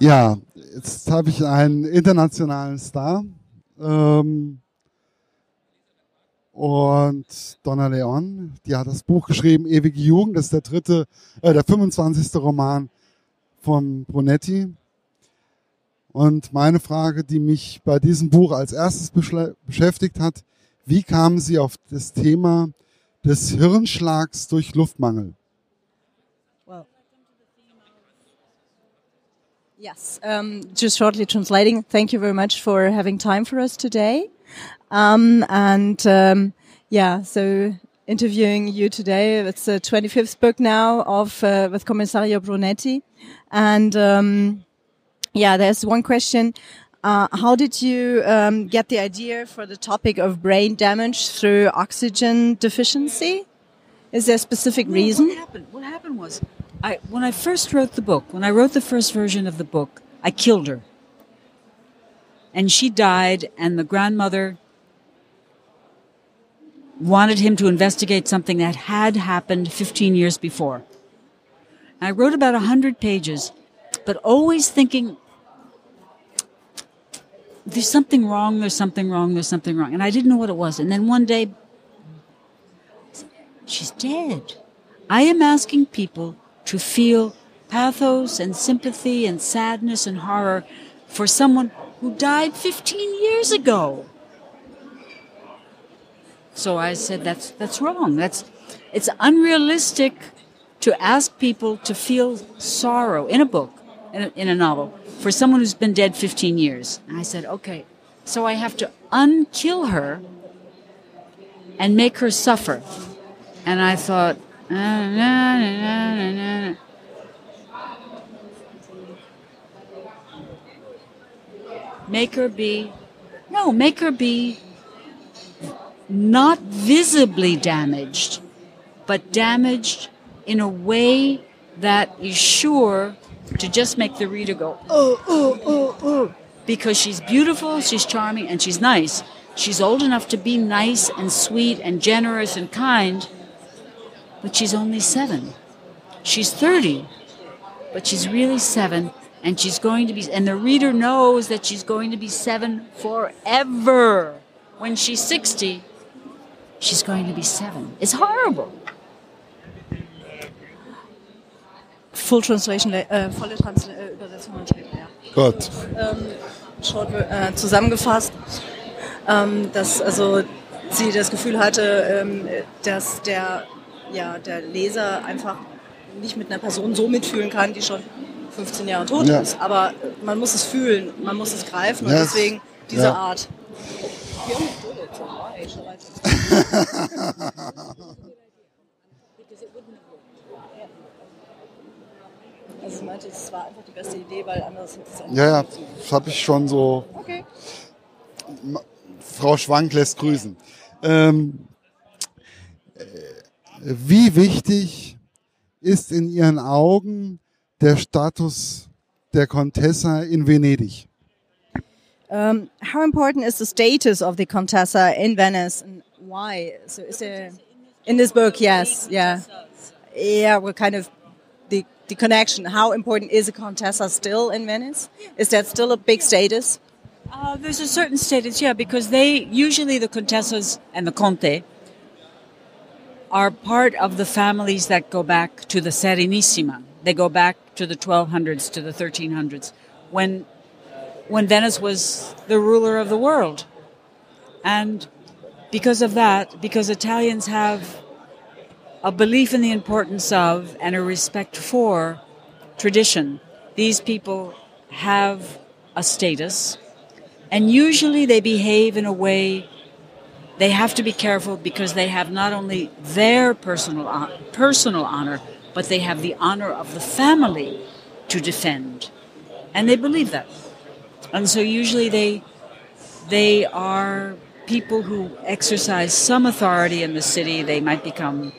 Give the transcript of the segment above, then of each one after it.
Ja, jetzt habe ich einen internationalen Star. Ähm, und Donna Leon, die hat das Buch geschrieben, Ewige Jugend, das ist der dritte, äh, der 25. Roman von Brunetti. Und meine Frage, die mich bei diesem Buch als erstes beschäftigt hat, wie kamen Sie auf das Thema des Hirnschlags durch Luftmangel? Yes, um, just shortly translating. Thank you very much for having time for us today. Um, and um, yeah, so interviewing you today. It's the 25th book now of uh, with Commissario Brunetti, and um, yeah, there's one question. Uh, how did you um, get the idea for the topic of brain damage through oxygen deficiency? Is there a specific reason? What happened? What happened was I, when I first wrote the book, when I wrote the first version of the book, I killed her. And she died, and the grandmother wanted him to investigate something that had happened 15 years before. I wrote about 100 pages, but always thinking, there's something wrong, there's something wrong, there's something wrong. And I didn't know what it was. And then one day, she's dead. I am asking people to feel pathos and sympathy and sadness and horror for someone who died 15 years ago. So I said, that's, that's wrong. That's, it's unrealistic to ask people to feel sorrow in a book, in a, in a novel, for someone who's been dead 15 years. And I said, okay, so I have to unkill her and make her suffer. And I thought, Make her be, no, make her be not visibly damaged, but damaged in a way that is sure to just make the reader go, oh, oh, oh, oh. Because she's beautiful, she's charming, and she's nice. She's old enough to be nice and sweet and generous and kind but she's only seven. She's 30, but she's really seven, and she's going to be, and the reader knows that she's going to be seven forever. When she's 60, she's going to be seven. It's horrible. Full translation, äh, volle Trans äh, Übersetzung ja. Gut. Ähm, short, äh, zusammengefasst, ähm, dass also sie das Gefühl hatte, ähm, dass der ja, der Leser einfach nicht mit einer Person so mitfühlen kann, die schon 15 Jahre tot ja. ist. Aber man muss es fühlen, man muss es greifen yes. und deswegen diese ja. Art. Also ich meinte, es war einfach die beste Idee, weil anders hätte es auch Ja, ja, das habe ich schon so. Okay. Frau Schwank lässt grüßen. Ähm, wie wichtig ist in Ihren Augen der Status der Contessa in Venedig? Um, how important is the status of the Contessa in Venice and why? So is there in this book? Yes, yeah, yeah. What kind of the the connection? How important is a Contessa still in Venice? Is that still a big status? Uh, there's a certain status, yeah, because they usually the Contessas and the Conte are part of the families that go back to the Serenissima. They go back to the 1200s, to the 1300s, when, when Venice was the ruler of the world. And because of that, because Italians have a belief in the importance of and a respect for tradition, these people have a status. And usually they behave in a way they have to be careful because they have not only their personal personal honor, but they have the honor of the family to defend, and they believe that. And so usually they they are people who exercise some authority in the city. They might become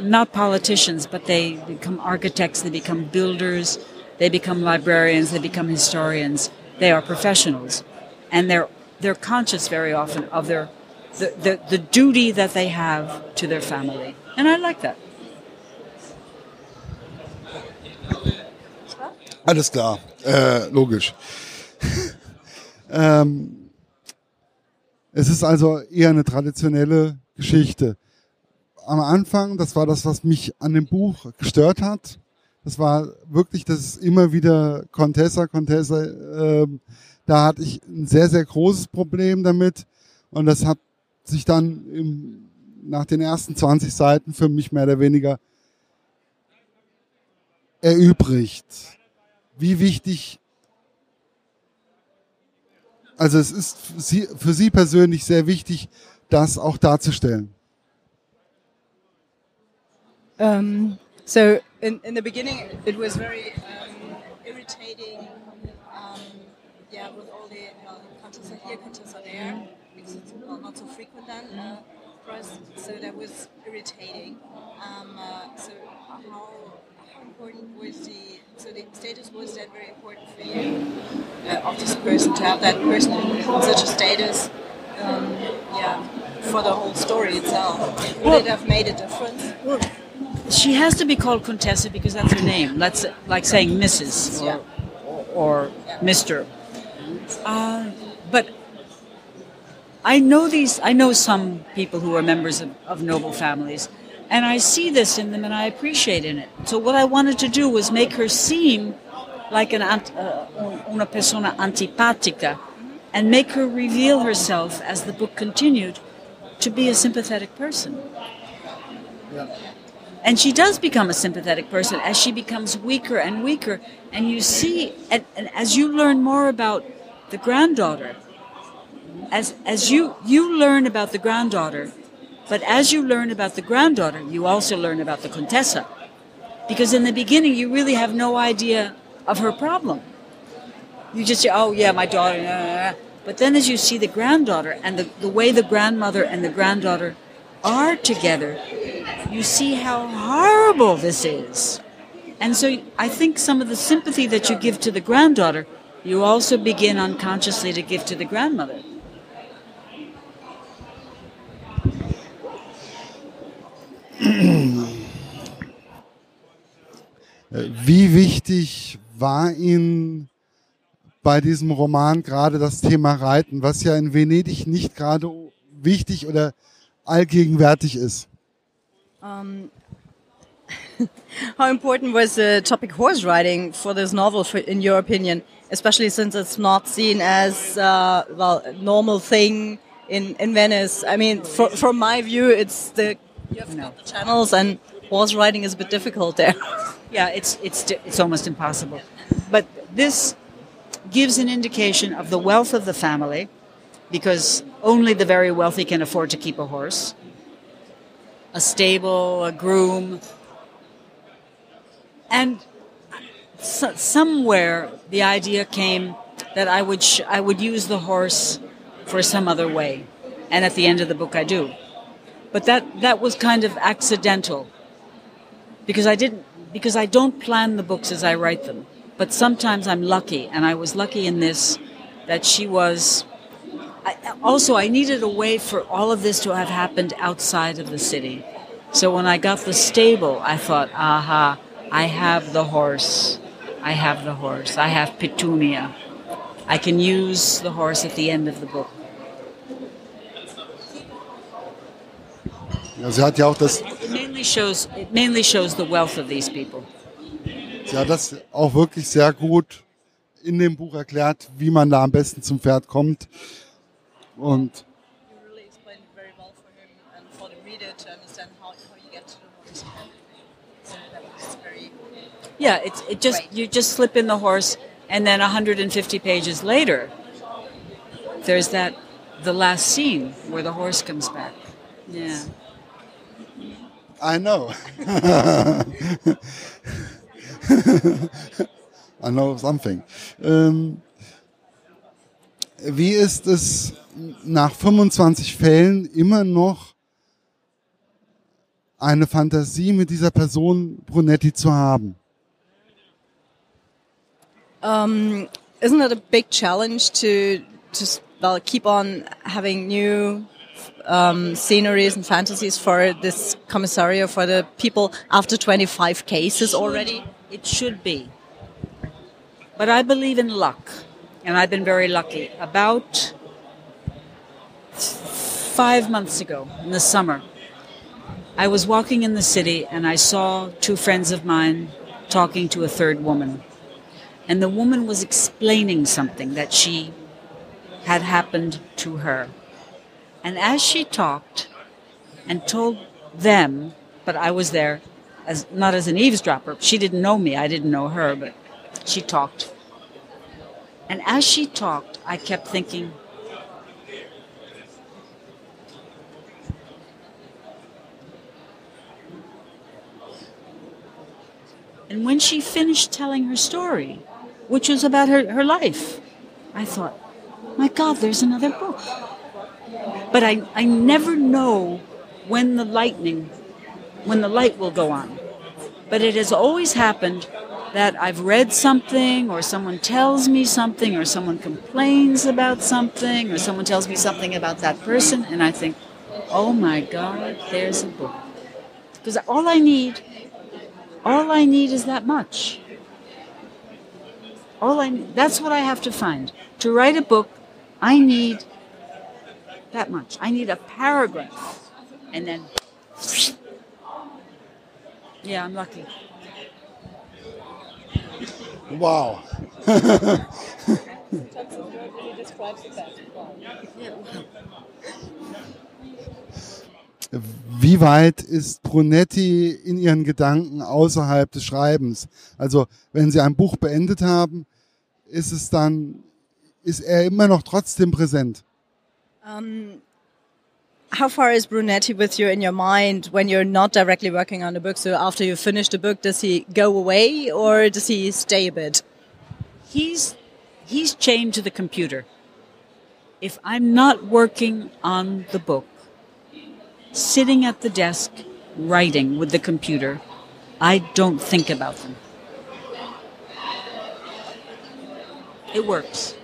not politicians, but they become architects, they become builders, they become librarians, they become historians. They are professionals, and they're they're conscious very often of their the, the, the duty that they have to their family. And I like that. Alles klar, äh, logisch. ähm, es ist also eher eine traditionelle Geschichte. Am Anfang, das war das, was mich an dem Buch gestört hat. Das war wirklich, das ist immer wieder Contessa, Contessa. Äh, da hatte ich ein sehr, sehr großes Problem damit. Und das hat sich dann im, nach den ersten 20 Seiten für mich mehr oder weniger erübrigt. Wie wichtig, also es ist für Sie, für Sie persönlich sehr wichtig, das auch darzustellen. Um, so in, in the beginning, it was very um, irritating. Um, yeah, with all the uh, contents are here, contents are there, because it's well, not so frequent then uh, for us. So that was irritating. Um, uh, so how, how important was the so the status was that very important for you uh, of this person to have that person in such a status? Um, yeah, for the whole story itself. Would Well- it have made a difference? Well, she has to be called Contessa because that's her name. That's like saying Mrs. or, or Mr. Uh, but I know these. I know some people who are members of, of noble families, and I see this in them, and I appreciate in it. So what I wanted to do was make her seem like an uh, una persona antipatica, and make her reveal herself as the book continued to be a sympathetic person. And she does become a sympathetic person as she becomes weaker and weaker. And you see, and, and as you learn more about the granddaughter, as, as you, you learn about the granddaughter, but as you learn about the granddaughter, you also learn about the Contessa. Because in the beginning, you really have no idea of her problem. You just say, oh, yeah, my daughter. nah, nah, nah." But then as you see the granddaughter and the, the way the grandmother and the granddaughter are together, you see how horrible this is. And so I think some of the sympathy that you give to the granddaughter, you also begin unconsciously to give to the grandmother. Wie wichtig war Ihnen bei diesem Roman gerade das Thema Reiten, was ja in Venedig nicht gerade wichtig oder allgegenwärtig ist? Um, how important was the topic horse riding for this novel, for, in your opinion? Especially since it's not seen as uh, well a normal thing in, in Venice. I mean, for, from my view, it's the you have No. got the channels, and horse riding is a bit difficult there. Yeah, it's it's it's almost impossible. But this gives an indication of the wealth of the family, because only the very wealthy can afford to keep a horse. A stable, a groom, and so, somewhere the idea came that I would I would use the horse for some other way, and at the end of the book I do. But that that was kind of accidental because I didn't because I don't plan the books as I write them. But sometimes I'm lucky, and I was lucky in this that she was. I, also, I needed a way for all of this to have happened outside of the city. So when I got the stable, I thought, aha, I have the horse. I have the horse. I have Petunia. I can use the horse at the end of the book. Sie hat ja auch das, mainly shows. It mainly shows the wealth of these people. sie hat das auch wirklich sehr gut in dem Buch erklärt, wie man da am besten zum Pferd kommt. Und You explained it very well for him and for the reader to understand how, how you get the horse. So that was very Yeah, it's it just you just slip in the horse, and then 150 pages later, there's that the last scene where the horse comes back. Yeah. I know. I know something. Ähm, wie ist es nach 25 Fällen immer noch eine Fantasie mit dieser Person Brunetti zu haben? Um, isn't it a big challenge to just well keep on having new um, sceneries and fantasies for this commissario for the people after 25 cases already? It should be. But I believe in luck, and I've been very lucky. About five months ago in the summer, I was walking in the city and I saw two friends of mine talking to a third woman. And the woman was explaining something that she had happened to her. And as she talked and told them, but I was there as not as an eavesdropper. She didn't know me, I didn't know her, but she talked. And as she talked, I kept thinking, And when she finished telling her story, which was about her, her life, I thought, my God, there's another book. But I, I never know when the lightning, when the light will go on. But it has always happened that I've read something, or someone tells me something, or someone complains about something, or someone tells me something about that person, and I think, oh my God, there's a book. Because all I need all I need is that much. All I that's what I have to find. To write a book, I need that much. I need a paragraph. And then Yeah, I'm lucky. Wow. Wie weit ist Brunetti in ihren Gedanken außerhalb des Schreibens? Also, wenn Sie ein Buch beendet haben, ist es dann, ist er immer noch trotzdem präsent? Um, how far is Brunetti with you in your mind when you're not directly working on the book? So after you finish the book, does he go away or does he stay a bit? He's he's chained to the computer. If I'm not working on the book, sitting at the desk writing with the computer, I don't think about them. It works.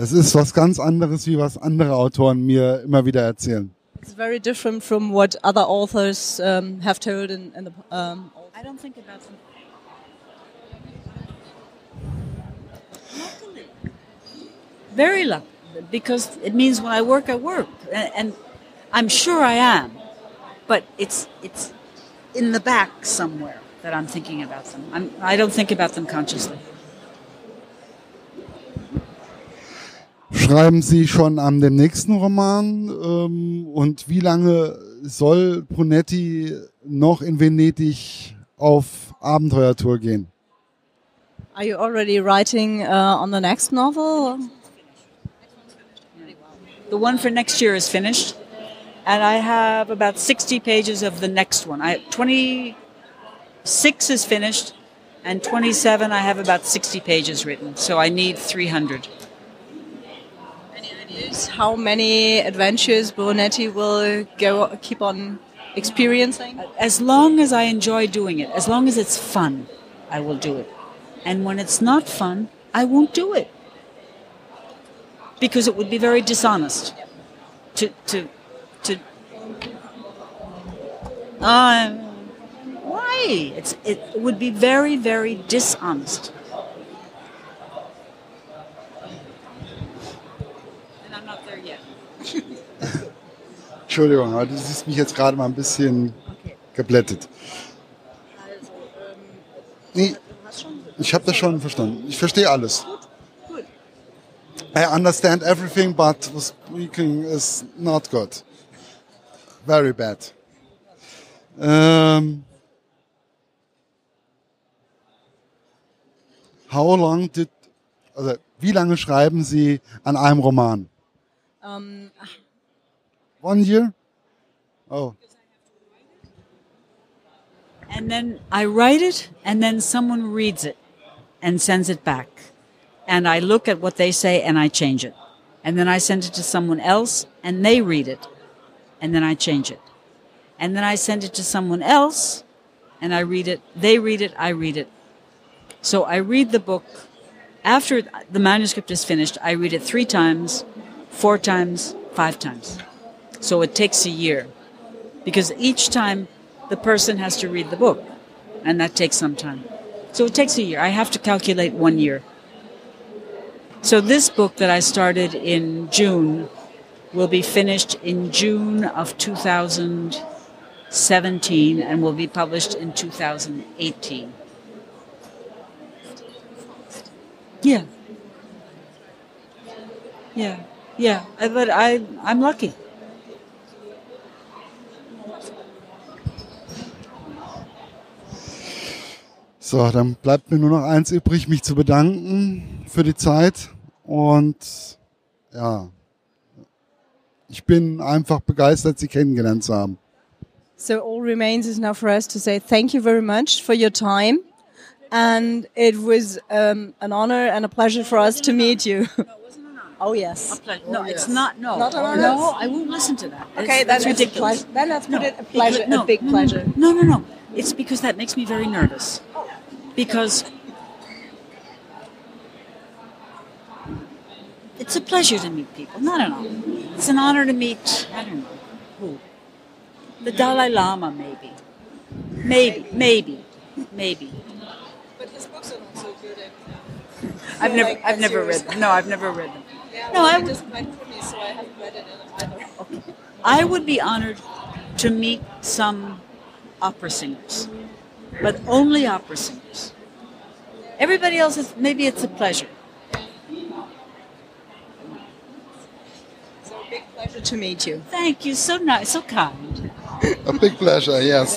Das ist was ganz anderes, wie was andere Autoren mir immer wieder erzählen. It's very different from what other authors um, have told in, in the. Um, I don't think about them. Luckily. Very lucky, because it means when I work, I work, and, and I'm sure I am, but it's it's in the back somewhere that I'm thinking about them. I'm, I don't think about them consciously. Schreiben Sie schon an dem nächsten Roman? Ähm, und wie lange soll Brunetti noch in Venedig auf Abenteuertour gehen? Are you already writing uh, on the next novel? The one for next year is finished, and I have about 60 pages of the next one. I 26 is finished, and 27 I have about 60 pages written. So I need 300. How many adventures Brunetti will go keep on experiencing? As long as I enjoy doing it, as long as it's fun, I will do it. And when it's not fun, I won't do it. Because it would be very dishonest to to to uh, why? It's it would be very very dishonest. Entschuldigung, aber du siehst mich jetzt gerade mal ein bisschen geblättet. Nee, ich habe das schon verstanden. Ich verstehe alles. I understand everything, but speaking is not good. Very bad. Um, how long did, also wie lange schreiben Sie an einem Roman? Um, One year? Oh, And then I write it, and then someone reads it and sends it back. And I look at what they say and I change it. And then I send it to someone else and they read it. And then I change it. And then I send it to someone else and I read it. They read it, I read it. So I read the book. After the manuscript is finished, I read it three times, four times, five times. So it takes a year. Because each time the person has to read the book. And that takes some time. So it takes a year. I have to calculate one year. So this book that I started in June will be finished in June of 2017 and will be published in 2018. Yeah. Yeah. Yeah. But I, I'm lucky. So, dann bleibt mir nur noch eins übrig, mich zu bedanken für die Zeit. Und ja, ich bin einfach begeistert, Sie kennengelernt zu haben. So all remains is now for us to say thank you very much for your time. And it was um, an honor and a pleasure for us to meet you. Oh yes. No, it's not. No, Not an honor? no. I won't listen to that. Okay, that's a ridiculous. Then let's put No, it a pleasure, no, a big no, pleasure. No, no, no. It's because that makes me very nervous. Because it's a pleasure to meet people, not an honor. It's an honor to meet. I don't know who. The Dalai Lama, maybe. Maybe, maybe, maybe. But his books are not so good. I've never, I've never read them. No, I've never read them. No, I would- quite funny, so I haven't read it either. I would be honored to meet some opera singers, but only opera singers. Everybody else is maybe it's a pleasure. So big pleasure to meet you. Thank you, so nice, so kind. A big pleasure, yes.